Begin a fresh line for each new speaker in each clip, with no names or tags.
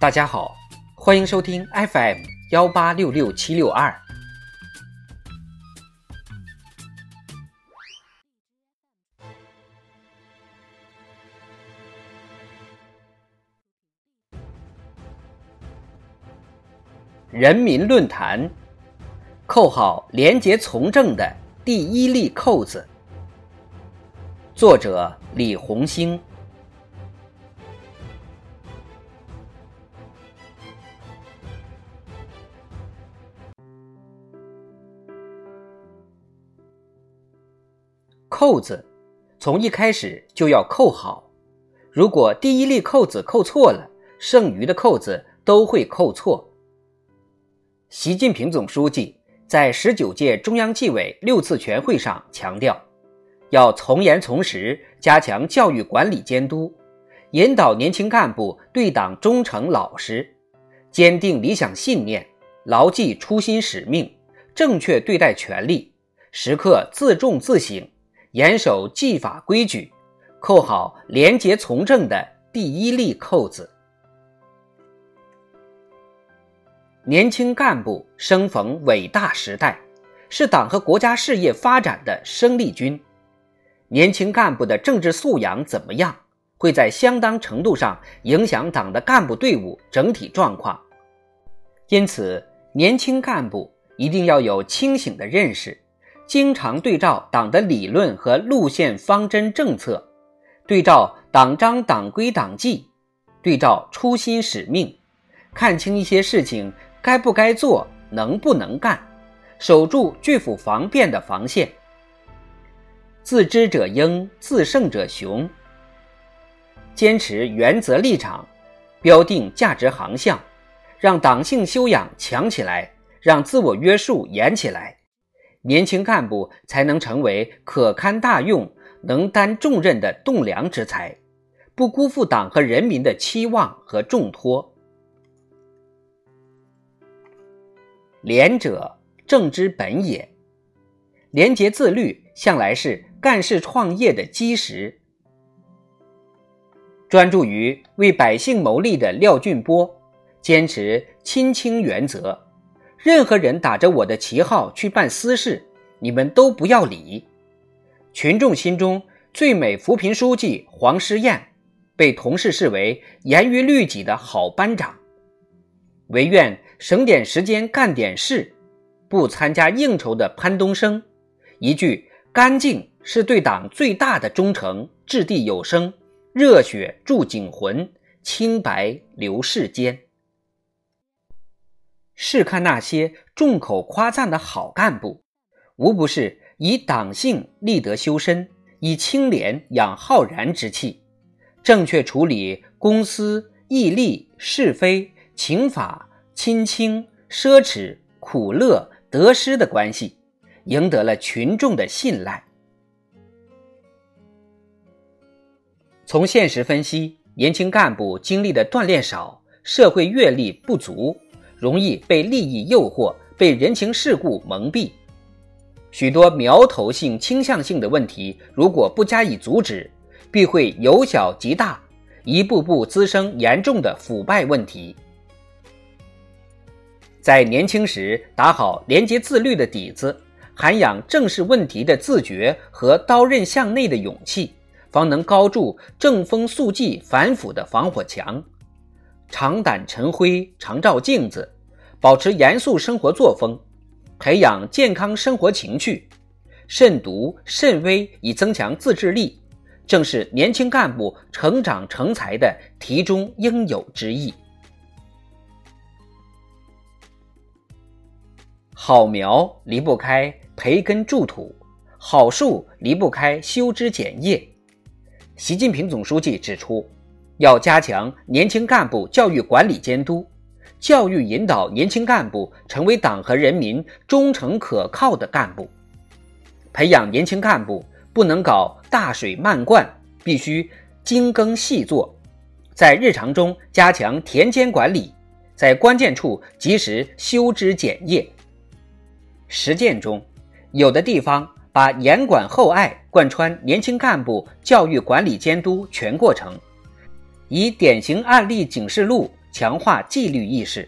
大家好，欢迎收听 FM 幺八六六七六二。人民论坛，扣好廉洁从政的第一粒扣子。作者：李红星。扣子从一开始就要扣好，如果第一粒扣子扣错了，剩余的扣子都会扣错。习近平总书记在十九届中央纪委六次全会上强调，要从严从实加强教育管理监督，引导年轻干部对党忠诚老实，坚定理想信念，牢记初心使命，正确对待权力，时刻自重自省，严守纪法规矩，扣好廉洁从政的第一粒扣子。年轻干部生逢伟大时代，是党和国家事业发展的生力军。年轻干部的政治素养怎么样，会在相当程度上影响党的干部队伍整体状况。因此，年轻干部一定要有清醒的认识，经常对照党的理论和路线方针政策，对照党章党规党纪，对照初心使命，看清一些事情。该不该做，能不能干，守住拒腐防变的防线。自知者英，自胜者雄。坚持原则立场，标定价值航向，让党性修养强起来，让自我约束严起来，年轻干部才能成为可堪大用、能担重任的栋梁之才，不辜负党和人民的期望和重托。廉者政之本也，廉洁自律向来是干事创业的基石。专注于为百姓谋利的廖俊波，坚持亲清原则，任何人打着我的旗号去办私事，你们都不要理。群众心中最美扶贫书记黄诗燕，被同事视为严于律己的好班长。唯愿省点时间干点事，不参加应酬的潘东升，一句“干净是对党最大的忠诚”，掷地有声，热血铸警魂，清白留世间。试看那些众口夸赞的好干部，无不是以党性立德修身，以清廉养浩然之气，正确处理公私义利是非。情法、亲亲、奢侈、苦乐、得失的关系，赢得了群众的信赖。从现实分析，年轻干部经历的锻炼少，社会阅历不足，容易被利益诱惑，被人情世故蒙蔽。许多苗头性、倾向性的问题，如果不加以阻止，必会由小及大，一步步滋生严重的腐败问题。在年轻时打好廉洁自律的底子，涵养正视问题的自觉和刀刃向内的勇气，方能高筑正风肃纪反腐的防火墙。常胆沉灰，常照镜子，保持严肃生活作风，培养健康生活情趣，慎独慎微以增强自制力，正是年轻干部成长成才的题中应有之义。好苗离不开培根筑土，好树离不开修枝剪叶。习近平总书记指出，要加强年轻干部教育管理监督，教育引导年轻干部成为党和人民忠诚可靠的干部。培养年轻干部不能搞大水漫灌，必须精耕细作，在日常中加强田间管理，在关键处及时修枝剪叶。实践中，有的地方把严管厚爱贯穿年轻干部教育管理监督全过程，以典型案例警示录强化纪律意识；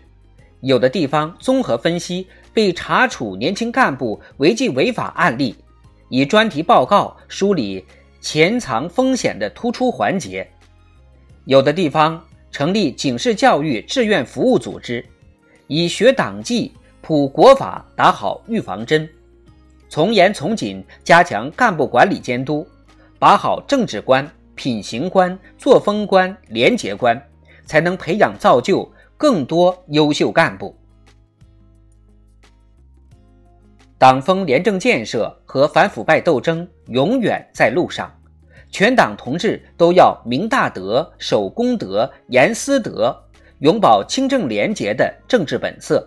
有的地方综合分析被查处年轻干部违纪违法案例，以专题报告梳理潜藏风险的突出环节；有的地方成立警示教育志愿服务组织，以学党纪、普国法打好预防针，从严从紧加强干部管理监督，把好政治关。品行观、作风观、廉洁观，才能培养造就更多优秀干部。党风廉政建设和反腐败斗争永远在路上，全党同志都要明大德、守公德、严私德，永葆清正廉洁的政治本色。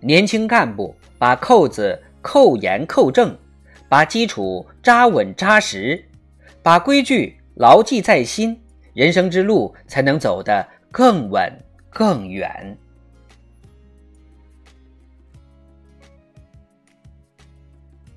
年轻干部把扣子扣严扣正，把基础扎稳扎实。把规矩牢记在心，人生之路才能走得更稳更远。